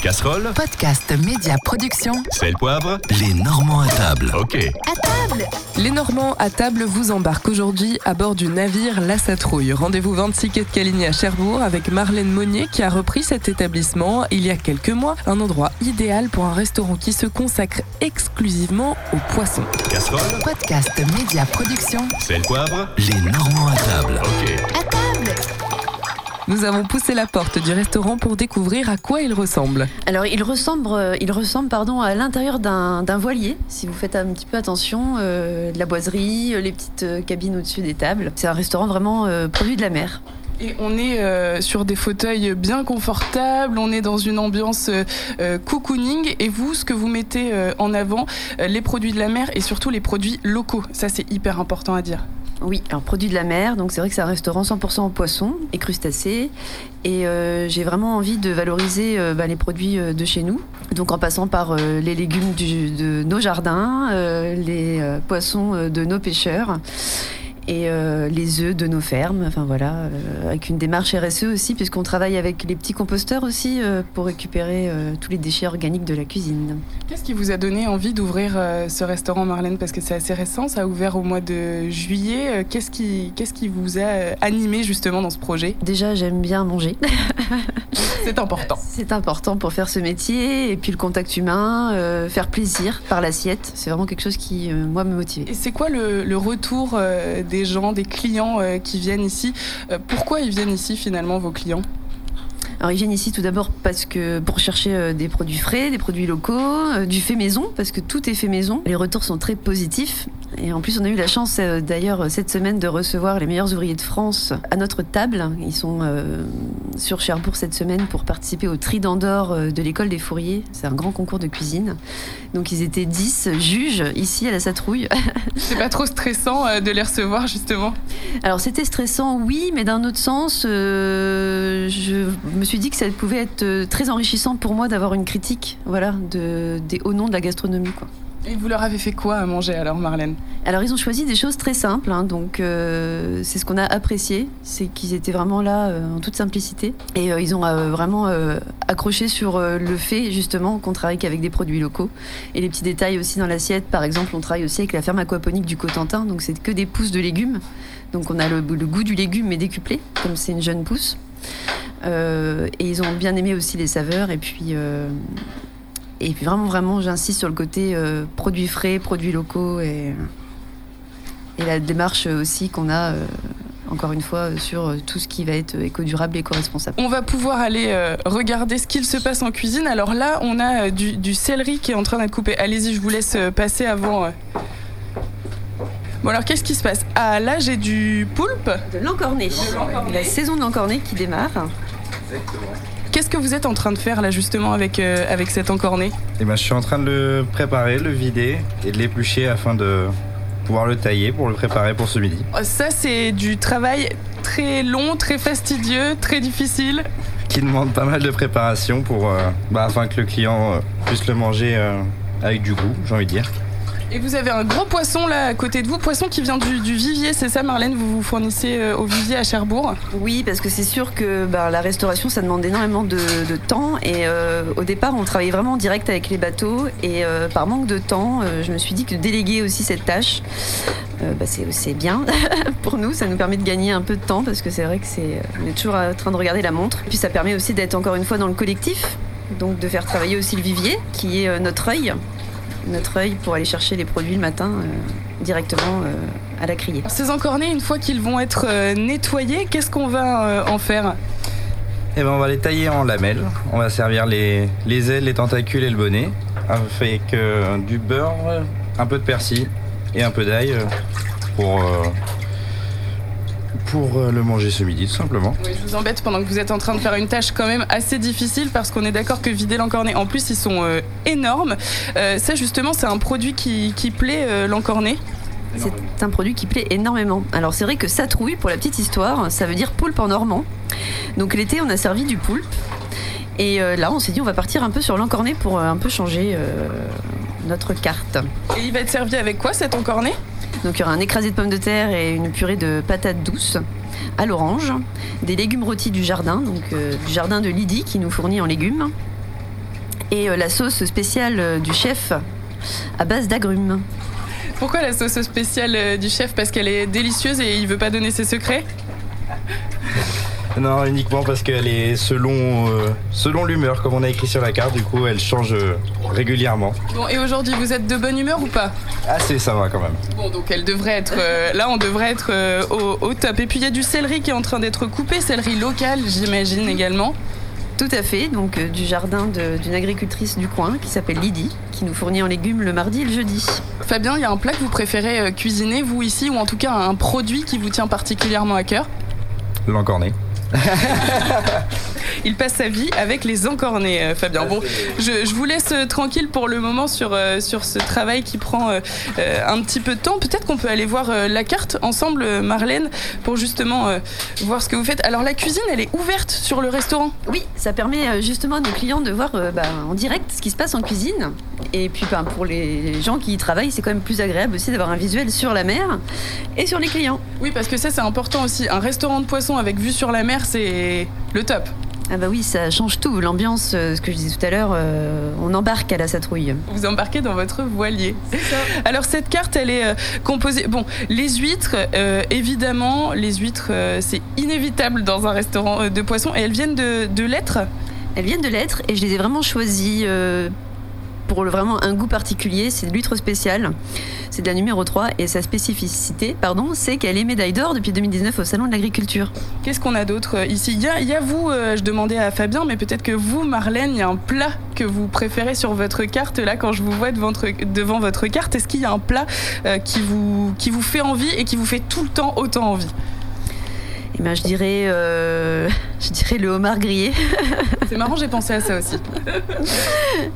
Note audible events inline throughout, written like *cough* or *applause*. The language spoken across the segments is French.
Casserole, Podcast Média Production. sel, poivre, les Normands à table. Ok. À table Les Normands à table vous embarquent aujourd'hui à bord du navire La Satrouille. Rendez-vous 26 quai de Caligny à Cherbourg avec Marlène Monnier qui a repris cet établissement il y a quelques mois. Un endroit idéal pour un restaurant qui se consacre exclusivement aux poissons. Casserole, Podcast Média Production. sel, poivre, les Normands à table. Ok. Nous avons poussé la porte du restaurant pour découvrir à quoi il ressemble. Alors, il ressemble, euh, il ressemble pardon, à l'intérieur d'un d'un voilier, si vous faites un petit peu attention. euh, de la boiserie, euh, les petites cabines au-dessus des tables. C'est un restaurant vraiment euh, produit de la mer. Et on est euh, sur des fauteuils bien confortables, on est dans une ambiance euh, cocooning. Et vous, ce que vous mettez euh, en avant, euh, les produits de la mer et surtout les produits locaux. Ça, c'est hyper important à dire. Oui, alors produit de la mer, donc c'est vrai que c'est un restaurant 100% en poisson et crustacés. Et euh, j'ai vraiment envie de valoriser euh, bah, les produits euh, de chez nous. Donc en passant par les légumes de nos jardins, les poissons de nos pêcheurs et euh, les œufs de nos fermes. Enfin voilà, euh, avec une démarche RSE aussi, puisqu'on travaille avec les petits composteurs aussi euh, pour récupérer tous les déchets organiques de la cuisine. Qu'est-ce qui vous a donné envie d'ouvrir ce restaurant, Marlène? Parce que c'est assez récent, ça a ouvert au mois de juillet. Qu'est-ce qui, qu'est-ce qui vous a animé justement dans ce projet? Déjà, j'aime bien manger. *laughs* C'est important. C'est important pour faire ce métier et puis le contact humain, euh, faire plaisir par l'assiette, c'est vraiment quelque chose qui, euh, moi, me motive. Et c'est quoi le, le retour euh, des gens, des clients qui viennent ici? Pourquoi ils viennent ici finalement, vos clients? Alors, ils viennent ici tout d'abord parce que pour chercher des produits frais, des produits locaux, du fait maison, parce que tout est fait maison. Les retours sont très positifs. Et en plus, on a eu la chance euh, d'ailleurs cette semaine de recevoir les meilleurs ouvriers de France à notre table. Ils sont euh, sur Cherbourg cette semaine pour participer au Trident d'or euh, de l'école des fourriers. C'est un grand concours de cuisine. Donc, ils étaient 10 juges ici à la Satrouille. *laughs* C'est pas trop stressant euh, de les recevoir justement? Alors c'était stressant, oui, mais d'un autre sens, euh, je me suis dit que ça pouvait être très enrichissant pour moi d'avoir une critique, voilà, de, des hauts noms de la gastronomie. Quoi. Et vous leur avez fait quoi à manger alors, Marlène? Alors ils ont choisi des choses très simples, hein, donc euh, c'est ce qu'on a apprécié, c'est qu'ils étaient vraiment là euh, en toute simplicité, et euh, ils ont vraiment accroché sur le fait justement qu'on travaille qu'avec des produits locaux, et les petits détails aussi dans l'assiette. Par exemple, on travaille aussi avec la ferme aquaponique du Cotentin, donc c'est que des pousses de légumes, donc on a le, le goût du légume mais décuplé, comme c'est une jeune pousse. Et ils ont bien aimé aussi les saveurs, et puis. Et puis vraiment, vraiment, j'insiste sur le côté euh, produits frais, produits locaux et, et la démarche aussi qu'on a, euh, encore une fois, sur tout ce qui va être éco-durable et éco-responsable. On va pouvoir aller euh, regarder ce qu'il se passe en cuisine. Alors là, on a euh, du, du céleri qui est en train d'être coupé. Allez-y, je vous laisse passer avant. euh. Bon alors, qu'est-ce qui se passe? Ah, là, j'ai du poulpe. De l'encorné. La saison de l'encorné qui démarre. Qu'est-ce que vous êtes en train de faire là justement avec, euh, avec cet encorné Et ben, je suis en train de le préparer, le vider et de l'éplucher afin de pouvoir le tailler pour le préparer pour ce midi. Oh, Ça, c'est du travail très long, très fastidieux, très difficile. Qui demande pas mal de préparation pour, euh, bah, afin que le client euh, puisse le manger avec du goût, j'ai envie de dire. Et vous avez un gros poisson là à côté de vous, poisson qui vient du, vivier, c'est ça Marlène Vous vous fournissez euh, au vivier à Cherbourg? Oui, parce que c'est sûr que bah, la restauration, ça demande énormément de, temps. Et euh, au départ, on travaillait vraiment en direct avec les bateaux. Et euh, par manque de temps, je me suis dit que déléguer aussi cette tâche, bah, c'est bien *laughs* pour nous. Ça nous permet de gagner un peu de temps parce que c'est vrai que c'est est toujours en train de regarder la montre. Puis ça permet aussi d'être encore une fois dans le collectif, donc de faire travailler aussi le vivier, qui est notre œil, notre œil pour aller chercher les produits le matin euh, directement euh, à la criée. Ces encornés, une fois qu'ils vont être euh, nettoyés, qu'est-ce qu'on va euh, en faire? Et ben, on va les tailler en lamelles. On va servir les, les ailes, les tentacules et le bonnet avec euh, du beurre, un peu de persil et un peu d'ail pour, euh, pour euh, le manger ce midi tout simplement. Oui, Je vous embête pendant que vous êtes en train de faire une tâche quand même assez difficile parce qu'on est d'accord que vider l'encorné, en plus ils sont euh, énormes. Euh, ça justement c'est un produit qui, qui plaît euh, l'encorné. C'est un produit qui plaît énormément. Alors c'est vrai que satrouille, pour la petite histoire, ça veut dire poulpe en normand. Donc l'été, on a servi du poulpe. Et euh, là, on s'est dit, on va partir un peu sur l'encorné pour euh, un peu changer euh, notre carte. Et il va être servi avec quoi cet encorné Donc il y aura un écrasé de pommes de terre et une purée de patates douces à l'orange, des légumes rôtis du jardin, donc euh, du jardin de Lydie qui nous fournit en légumes, et euh, la sauce spéciale euh, du chef à base d'agrumes. Pourquoi la sauce spéciale du chef? Parce qu'elle est délicieuse et il veut pas donner ses secrets? Non, uniquement parce qu'elle est selon, euh, selon l'humeur, comme on a écrit sur la carte, du coup elle change euh, régulièrement. Bon, et aujourd'hui, vous êtes de bonne humeur ou pas? Assez, ça va quand même. Bon, donc elle devrait être. euh, là, on devrait être euh, au, au top. Et puis il y a du céleri qui est en train d'être coupé, céleri local, j'imagine également. Tout à fait, donc euh, du jardin d'une agricultrice du coin qui s'appelle Lydie, qui nous fournit en légumes le mardi et le jeudi. Fabien, il y a un plat que vous préférez euh, cuisiner, vous ici, ou en tout cas un produit qui vous tient particulièrement à cœur? L'encorné. Il passe sa vie avec les encornés, euh, Fabien. Bon, je, vous laisse euh, tranquille pour le moment sur, euh, sur ce travail qui prend un petit peu de temps. Peut-être qu'on peut aller voir la carte ensemble, Marlène, pour justement voir ce que vous faites. Alors la cuisine, elle est ouverte sur le restaurant? Oui, ça permet justement à nos clients de voir bah, en direct ce qui se passe en cuisine. Et puis ben, pour les gens qui y travaillent, c'est quand même plus agréable aussi d'avoir un visuel sur la mer et sur les clients. Oui, parce que ça, c'est important aussi. Un restaurant de poisson avec vue sur la mer, c'est le top. Ah bah oui, ça change tout. L'ambiance, euh, ce que je disais tout à l'heure, euh, on embarque à la Satrouille. Vous embarquez dans votre voilier. Alors cette carte, elle est euh, composée. Bon, les huîtres, euh, évidemment, les huîtres, euh, c'est inévitable dans un restaurant euh, de poisson, et elles viennent de, de l'être. Elles viennent de l'être et je les ai vraiment choisies euh, pour vraiment un goût particulier. C'est de l'huître spéciale. C'est de la numéro 3 et sa spécificité, pardon, c'est qu'elle est médaille d'or depuis 2019 au Salon de l'Agriculture. Qu'est-ce qu'on a d'autre euh, ici? Il y, a, vous, euh, je demandais à Fabien, mais peut-être que vous, Marlène, il y a un plat que vous préférez sur votre carte là quand je vous vois devant votre, devant votre carte. Est-ce qu'il y a un plat euh, qui, vous, qui vous fait envie et qui vous fait tout le temps autant envie? Et ben, je dirais, euh, *laughs* je dirais le homard grillé. *laughs* C'est marrant, j'ai pensé à ça aussi.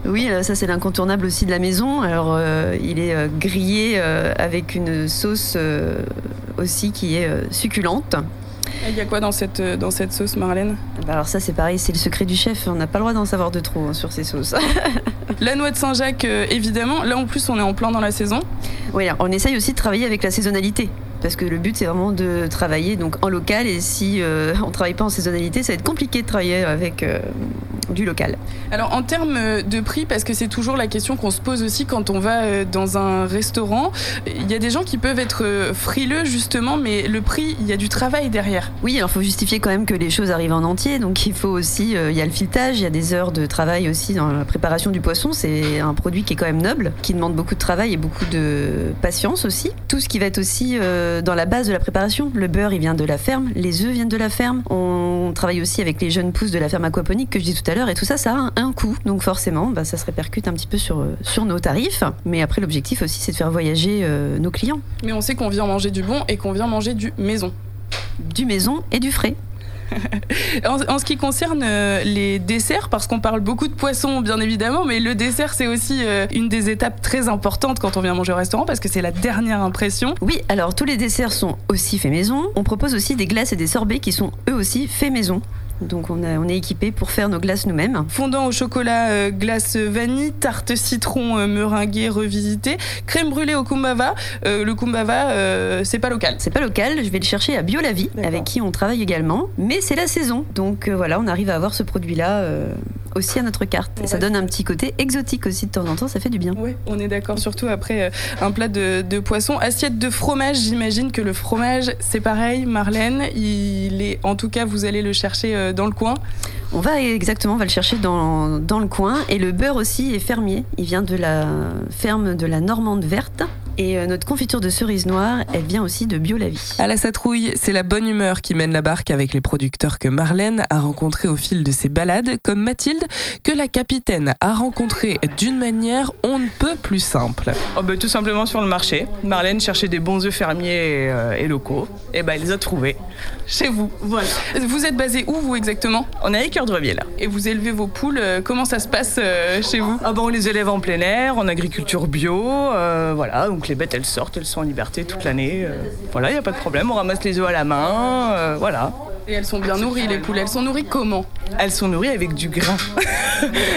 Oui, euh, ça c'est l'incontournable aussi de la maison. Alors, euh, il est grillé euh, avec une sauce aussi qui est succulente. Il y a quoi dans cette, dans cette sauce, Marlène? Bah, alors ça c'est pareil, c'est le secret du chef. On n'a pas le droit d'en savoir de trop hein, sur ces sauces. *laughs* La noix de Saint-Jacques, évidemment. Là, en plus, on est en plein dans la saison. Oui, on essaye aussi de travailler avec la saisonnalité. Parce que le but, c'est vraiment de travailler donc en local. Et si euh, on travaille pas en saisonnalité, ça va être compliqué de travailler avec euh, du local. Alors, en termes euh, de prix, parce que c'est toujours la question qu'on se pose aussi quand on va euh, dans un restaurant, il y a des gens qui peuvent être euh, frileux, justement, mais le prix, il y a du travail derrière. Oui, alors il faut justifier quand même que les choses arrivent en entier. Donc il faut aussi, il y a le filetage, il y a des heures de travail aussi dans la préparation du poisson. C'est un produit qui est quand même noble, qui demande beaucoup de travail et beaucoup de patience aussi. Tout ce qui va être aussi dans la base de la préparation. Le beurre, il vient de la ferme, les œufs viennent de la ferme. On travaille aussi avec les jeunes pousses de la ferme aquaponique que je dis tout à l'heure. Et tout ça, ça a un, coût. Donc forcément, bah, ça se répercute un petit peu sur, euh, sur nos tarifs. Mais après, l'objectif aussi, c'est de faire voyager euh, nos clients. Mais on sait qu'on vient manger du bon et qu'on vient manger du maison. Du maison et du frais. *laughs* En, en ce qui concerne euh, les desserts, parce qu'on parle beaucoup de poissons, bien évidemment, mais le dessert, c'est aussi euh, une des étapes très importantes quand on vient manger au restaurant, parce que c'est la dernière impression. Oui, alors tous les desserts sont aussi faits maison. On propose aussi des glaces et des sorbets qui sont eux aussi faits maison. Donc on, a- on est équipé pour faire nos glaces nous-mêmes. Fondant au chocolat, euh, glace vanille, tarte citron euh, meringuée revisitée, crème brûlée au kumbava. Euh, le kumbava, c'est pas local. C'est pas local, je vais le chercher à Biolavie, avec qui on travaille également. Mais c'est la saison, donc voilà, on arrive à avoir ce produit-là aussi à notre carte. Et ça donne un petit côté exotique aussi de temps en temps, ça fait du bien. Oui, on est d'accord, surtout après euh, un plat de, de poisson. Assiette de fromage, j'imagine que le fromage, c'est pareil, Marlène. Il est, en tout cas, vous allez le chercher euh, dans le coin. On va exactement, on va le chercher dans, dans le coin. Et le beurre aussi est fermier. Il vient de la ferme de la Normande verte. Et euh, notre confiture de cerise noire, elle vient aussi de Biolavie. À la Satrouille, c'est la bonne humeur qui mène la barque avec les producteurs que Marlène a rencontrés au fil de ses balades, comme Mathilde, que la capitaine a rencontré d'une manière on ne peut plus simple. Oh bah, tout simplement sur le marché. Marlène cherchait des bons œufs fermiers et, euh, et locaux. Et ben elle les a trouvés chez vous. Voilà. Vous êtes basé où, vous, exactement? On est à Équerdreviers là. Et vous élevez vos poules. euh, Comment ça se passe euh, chez vous? Ah bah, on les élève en plein air, en agriculture bio. euh, voilà, donc les bêtes elles sortent, elles sont en liberté toute l'année. euh, voilà, il n'y a pas de problème. On ramasse les œufs à la main. voilà. Et elles sont bien nourries, les poules. Elles sont nourries comment? Elles sont nourries avec du grain. *laughs*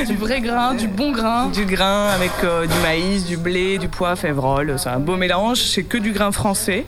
Du vrai grain, du bon grain. du grain avec euh, du maïs, du blé, du pois, févrole. C'est un beau mélange. C'est que du grain français.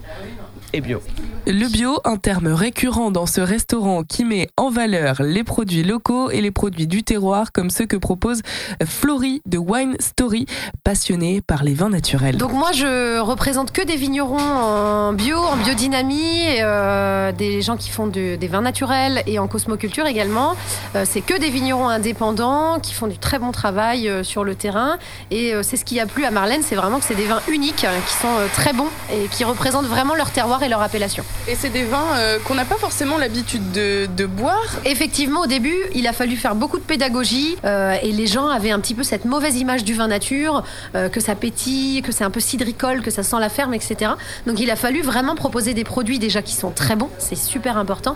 Et bio. Le bio, un terme récurrent dans ce restaurant qui met en valeur les produits locaux et les produits du terroir comme ceux que propose Florie de Wine Story, passionnée par les vins naturels. Donc moi je représente que des vignerons en bio, en biodynamie, euh, des gens qui font du- des vins naturels et en cosmoculture également. Euh, c'est que des vignerons indépendants qui font du très bon travail euh, sur le terrain et euh, c'est ce qui a plu à Marlène, c'est vraiment que c'est des vins uniques euh, qui sont euh, très bons et qui représentent vraiment leur terroir et leur appellation. Et c'est des vins euh, qu'on n'a pas forcément l'habitude de, de boire. Effectivement, au début, il a fallu faire beaucoup de pédagogie euh, et les gens avaient un petit peu cette mauvaise image du vin nature, euh, que ça pétille, que c'est un peu cidricole, que ça sent la ferme, etc. Donc il a fallu vraiment proposer des produits déjà qui sont très bons, c'est super important.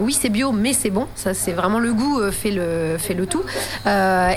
Oui, c'est bio, mais c'est bon, ça c'est vraiment le goût fait le fait le tout.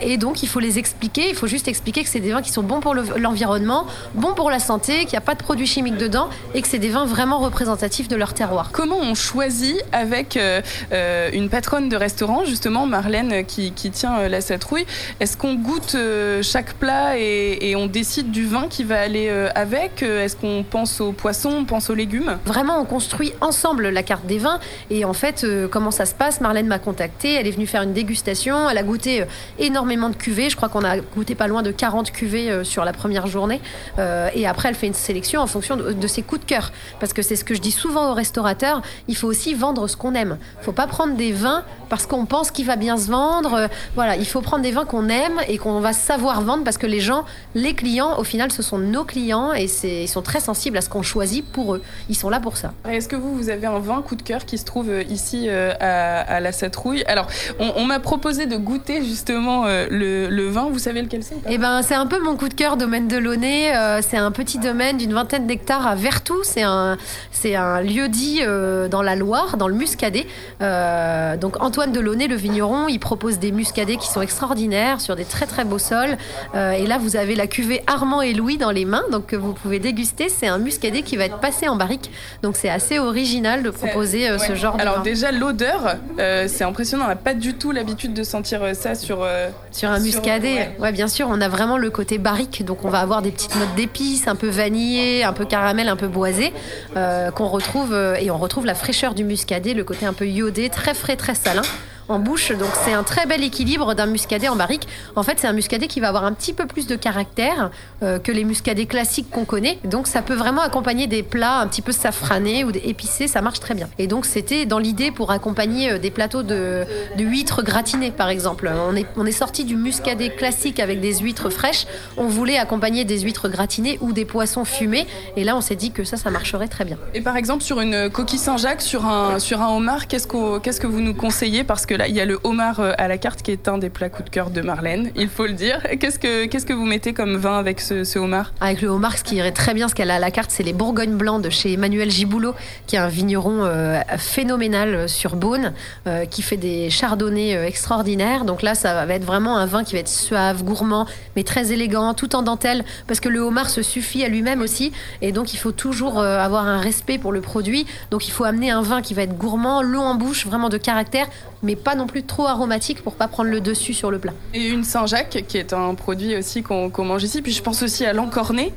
Et donc il faut les expliquer, il faut juste expliquer que c'est des vins qui sont bons pour le- l'environnement, bons pour la santé, qu'il n'y a pas de produits chimiques dedans et que c'est des vins vraiment représentatifs de leur terroir. Comment on choisit avec euh, euh, une patronne de restaurant, justement Marlène qui, qui tient euh, la Satrouille, est-ce qu'on goûte chaque plat et, et on décide du vin qui va aller avec? Est-ce qu'on pense aux poissons, on pense aux légumes? Vraiment, on construit ensemble la carte des vins. Et en fait, comment ça se passe? Marlène m'a contactée, elle est venue faire une dégustation, elle a goûté énormément de cuvées. Je crois qu'on a goûté pas loin de 40 cuvées sur la première journée. Et après, elle fait une sélection en fonction de, de ses coups de cœur. Parce que c'est ce que je dis souvent aux restaurateurs, il faut aussi vendre ce qu'on aime. Il faut pas prendre des vins parce qu'on pense qu'il va bien se vendre. Euh, voilà, il faut prendre des vins qu'on aime et qu'on va savoir vendre parce que les gens, les clients, au final, ce sont nos clients et c'est- ils sont très sensibles à ce qu'on choisit pour eux. Ils sont là pour ça. Est-ce que vous, vous avez un vin coup de cœur qui se trouve euh, ici euh, à, à la Satrouille Alors, on, on m'a proposé de goûter justement le, le vin. Vous savez lequel c'est Eh ben, c'est un peu mon coup de cœur, domaine de Launay. C'est un petit domaine d'une vingtaine d'hectares à Vertou. C'est un, c'est un lieu dit euh, dans la Loire, dans le Muscadet. Euh, donc Antoine de Launay, le vigneron, il propose des muscadets qui sont extraordinaires sur des très très beaux sols. Euh, et là, vous avez la cuvée Armand et Louis dans les mains, donc que vous pouvez déguster. C'est un muscadet qui va être passé en barrique. Donc c'est assez original de proposer ce genre de Alors déjà l'odeur, c'est impressionnant. On n'a pas du tout l'habitude de sentir ça sur Sur un muscadet, ouais. ouais. bien sûr, on a vraiment le côté barrique, donc on va avoir des petites notes d'épices, un peu vanillé, un peu caramel, un peu boisé, euh, qu'on retrouve euh, et on retrouve la fraîcheur du muscadet, le côté un peu iodé, très frais, très salin en bouche. Donc c'est un très bel équilibre d'un muscadet en barrique. En fait, c'est un muscadet qui va avoir un petit peu plus de caractère euh, que les muscadets classiques qu'on connaît. Donc ça peut vraiment accompagner des plats un petit peu safranés ou épicés, ça marche très bien. Et donc c'était dans l'idée pour accompagner euh, des plateaux de, huîtres gratinées par exemple. On est, on sorti du muscadet classique avec des huîtres fraîches. On voulait accompagner des huîtres gratinées ou des poissons fumés. Et là on s'est dit que ça, ça marcherait très bien. Et par exemple sur une coquille Saint-Jacques, sur un, homard, qu'est-ce, qu'est-ce que vous nous conseillez? Parce que là, il y a le homard euh, à la carte qui est un des plats coup de cœur de Marlène, il faut le dire. Qu'est-ce que, que vous mettez comme vin avec ce, homard? Avec le homard, ce qui irait très bien, ce qu'elle a à la carte, c'est les Bourgognes blancs de chez Emmanuel Giboulot, qui est un vigneron euh, phénoménal sur Beaune, euh, qui fait des chardonnays euh, extraordinaires. Donc là, ça va être vraiment un vin qui va être suave, gourmand, mais très élégant, tout en dentelle, parce que le homard se suffit à lui-même aussi, et donc il faut toujours euh, avoir un respect pour le produit. Donc il faut amener un vin qui va être gourmand, long en bouche, vraiment de caractère, mais pas non plus trop aromatique pour pas prendre le dessus sur le plat. Et une Saint-Jacques, qui est un produit aussi qu'on, mange ici. Puis je pense aussi à l'encorné.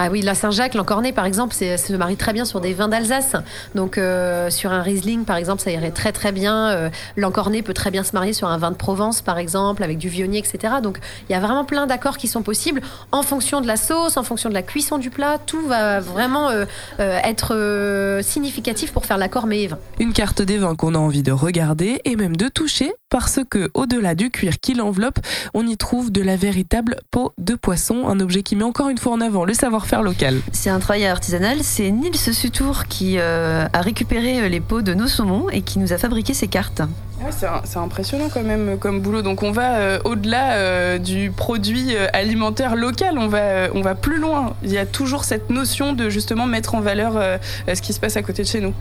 Ah oui, la Saint-Jacques, l'encorné par exemple, se marie très bien sur des vins d'Alsace. Donc euh, sur un Riesling par exemple, ça irait très très bien. Euh, l'encorné peut très bien se marier sur un vin de Provence par exemple, avec du Viognier, etc. Donc il y a vraiment plein d'accords qui sont possibles en fonction de la sauce, en fonction de la cuisson du plat. Tout va vraiment euh, euh, être significatif pour faire l'accord mets et. Une carte des vins qu'on a envie de regarder et même de toucher parce que au-delà du cuir qui l'enveloppe, on y trouve de la véritable peau de poisson, un objet qui met encore une fois en avant le savoir-faire C'est un travail artisanal. C'est Nils Sutour qui euh, a récupéré les peaux de nos saumons et qui nous a fabriqué ces cartes. Ouais, c'est, impressionnant quand même comme boulot. Donc on va euh, au-delà euh, du produit euh, alimentaire local, on va, euh, on va plus loin. Il y a toujours cette notion de justement mettre en valeur ce qui se passe à côté de chez nous.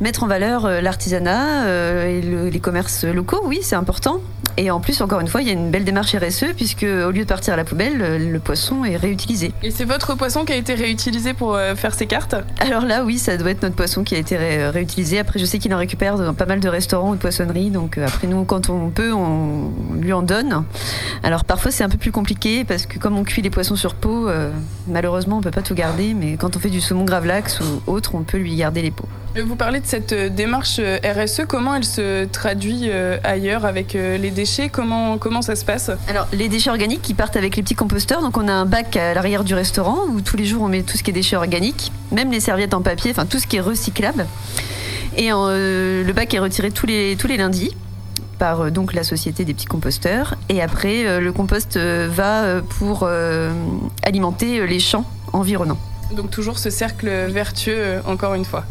Mettre en valeur l'artisanat et le- les commerces locaux, oui, c'est important. Et en plus, encore une fois, il y a une belle démarche RSE puisque au lieu de partir à la poubelle, le- le poisson est réutilisé. Et c'est votre poisson qui a été réutilisé pour faire ces cartes? Alors là, oui, ça doit être notre poisson qui a été ré- réutilisé. Après, je sais qu'il en récupère dans pas mal de restaurants ou de poissonneries, donc Donc euh, après nous, quand on peut, on lui en donne. Alors parfois c'est un peu plus compliqué parce que comme on cuit les poissons sur peau, euh, malheureusement on peut pas tout garder. Mais quand on fait du saumon gravlax ou autre, on peut lui garder les peaux. Vous parlez de cette euh, démarche RSE, comment elle se traduit ailleurs avec les déchets? Comment, comment ça se passe? Alors les déchets organiques qui partent avec les petits composteurs. Donc on a un bac à l'arrière du restaurant où tous les jours on met tout ce qui est déchets organiques, même les serviettes en papier, enfin tout ce qui est recyclable. Et euh, le bac est retiré tous les, lundis par euh, donc la société des petits composteurs. Et après, euh, le compost va pour alimenter les champs environnants. Donc toujours ce cercle vertueux, encore une fois.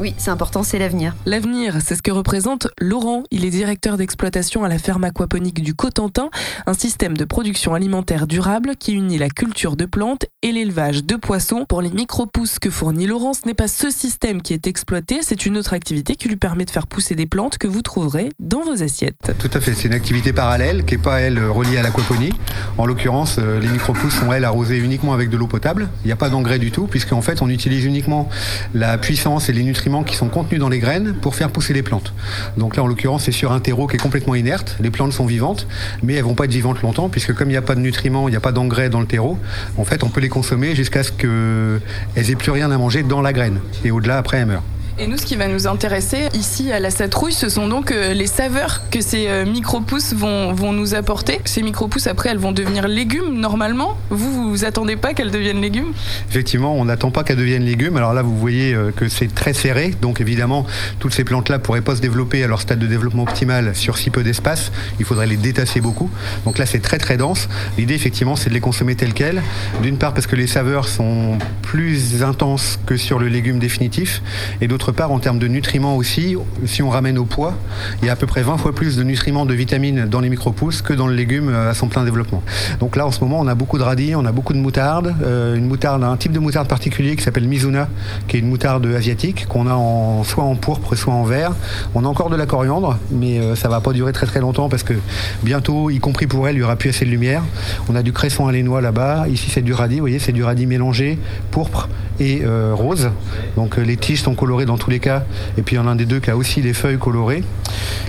Oui, c'est important, c'est l'avenir. L'avenir, c'est ce que représente Laurent. Il est directeur d'exploitation à la ferme aquaponique du Cotentin, un système de production alimentaire durable qui unit la culture de plantes et l'élevage de poissons. Pour les micro-pousses que fournit Laurent, ce n'est pas ce système qui est exploité, c'est une autre activité qui lui permet de faire pousser des plantes que vous trouverez dans vos assiettes. Tout à fait, c'est une activité parallèle qui n'est pas, elle, reliée à l'aquaponie. En l'occurrence, euh, les micro-pousses sont, elles, arrosées uniquement avec de l'eau potable. Il n'y a pas d'engrais du tout, puisqu'en fait, on utilise uniquement la puissance et les nutriments qui sont contenus dans les graines pour faire pousser les plantes. Donc là, en l'occurrence, c'est sur un terreau qui est complètement inerte. Les plantes sont vivantes, mais elles vont pas être vivantes longtemps, puisque comme il n'y a pas de nutriments, il n'y a pas d'engrais dans le terreau, en fait, on peut les consommer jusqu'à ce qu'elles aient plus rien à manger dans la graine. Et au-delà, après, elles meurent. Et nous, ce qui va nous intéresser ici à la Satrouille, ce sont donc euh, les saveurs que ces euh, micro-pousses vont, nous apporter. Ces micro-pousses, après, elles vont devenir légumes normalement. Vous, vous vous attendez pas qu'elles deviennent légumes? Effectivement, on n'attend pas qu'elles deviennent légumes. Alors là, vous voyez euh, que c'est très serré. Donc évidemment, toutes ces plantes-là pourraient pas se développer à leur stade de développement optimal sur si peu d'espace. Il faudrait les détasser beaucoup. Donc là, c'est très très dense. L'idée, effectivement, c'est de les consommer telles quelles. D'une part, parce que les saveurs sont plus intenses que sur le légume définitif. Et d'autre part, en termes de nutriments aussi, si on ramène au poids, il y a à peu près 20 fois plus de nutriments, de vitamines dans les micro-pousses que dans le légume euh, à son plein développement. Donc là, en ce moment, on a beaucoup de radis, on a beaucoup de moutarde, euh, une moutarde, un type de moutarde particulier qui s'appelle Mizuna, qui est une moutarde asiatique qu'on a en, soit en pourpre, soit en vert. On a encore de la coriandre, mais euh, ça va pas durer très très longtemps parce que bientôt, y compris pour elle, il y aura plus assez de lumière. On a du cresson à lénois là-bas. Ici, c'est du radis. Vous voyez, c'est du radis mélangé, pourpre et euh, rose. Donc les tiges sont colorées dans tous les cas. Et puis il y en a un des deux qui a aussi les feuilles colorées.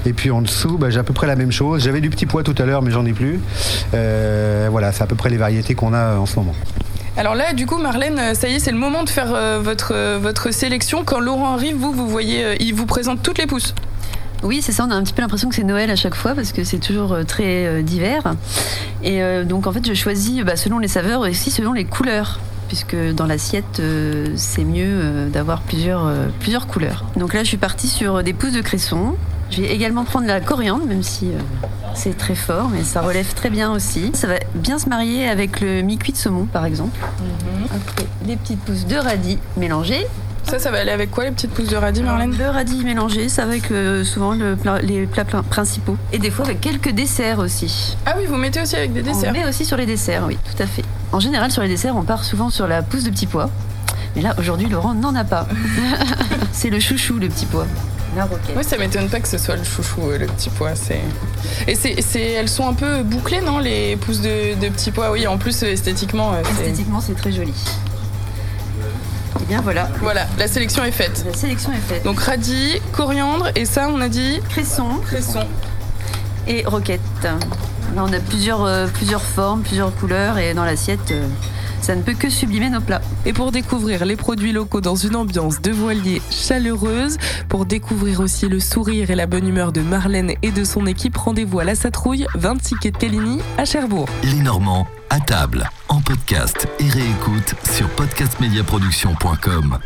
Et puis en dessous, bah, j'ai à peu près la même chose. J'avais du petit pois tout à l'heure, mais j'en ai plus. Euh, voilà, c'est à peu près les variétés qu'on a en ce moment. Alors là, du coup, Marlène, euh, ça y est, c'est le moment de faire euh, votre, euh, votre sélection. Quand Laurent arrive, vous, vous voyez, euh, il vous présente toutes les pousses. Oui, c'est ça, on a un petit peu l'impression que c'est Noël à chaque fois parce que c'est toujours euh, très euh, divers. Et euh, donc en fait, je choisis bah, selon les saveurs et aussi selon les couleurs. Puisque dans l'assiette, euh, c'est mieux euh, d'avoir plusieurs, euh, plusieurs couleurs. Donc là, je suis partie sur des pousses de cresson. Je vais également prendre la coriandre, même si c'est très fort, mais ça relève très bien aussi. Ça va bien se marier avec le mi-cuit de saumon, par exemple. Après, les petites pousses de radis mélangées. Ça, ça va aller avec quoi, les petites pousses de radis, Marlène Le radis mélangé, ça va avec euh, souvent le les plats principaux. Et des fois avec quelques desserts aussi. Ah oui, vous mettez aussi avec des desserts. On met aussi sur les desserts, oui, tout à fait. En général, sur les desserts, on part souvent sur la pousse de petit pois. Mais là, aujourd'hui, Laurent n'en a pas. *laughs* c'est le chouchou, le petit pois. La roquette. Oui, ça m'étonne pas que ce soit le chouchou, euh, le petit pois. C'est... Et c'est, c'est, elles sont un peu bouclées, non, les pousses de, de petits pois? Oui, en plus, esthétiquement, euh, c'est... Esthétiquement, c'est très joli. Et bien voilà, Voilà, la sélection est faite. la sélection est faite. Donc radis, coriandre, et ça, on a dit cresson cresson. et roquette. Là, on a plusieurs, euh, plusieurs formes, plusieurs couleurs, et dans l'assiette, euh, ça ne peut que sublimer nos plats. Et pour découvrir les produits locaux dans une ambiance de voilier chaleureuse, pour découvrir aussi le sourire et la bonne humeur de Marlène et de son équipe, rendez-vous à la Satrouille, 26 quai de à Cherbourg. Les Normands à table, en podcast et réécoute sur podcastmediaproduction.com.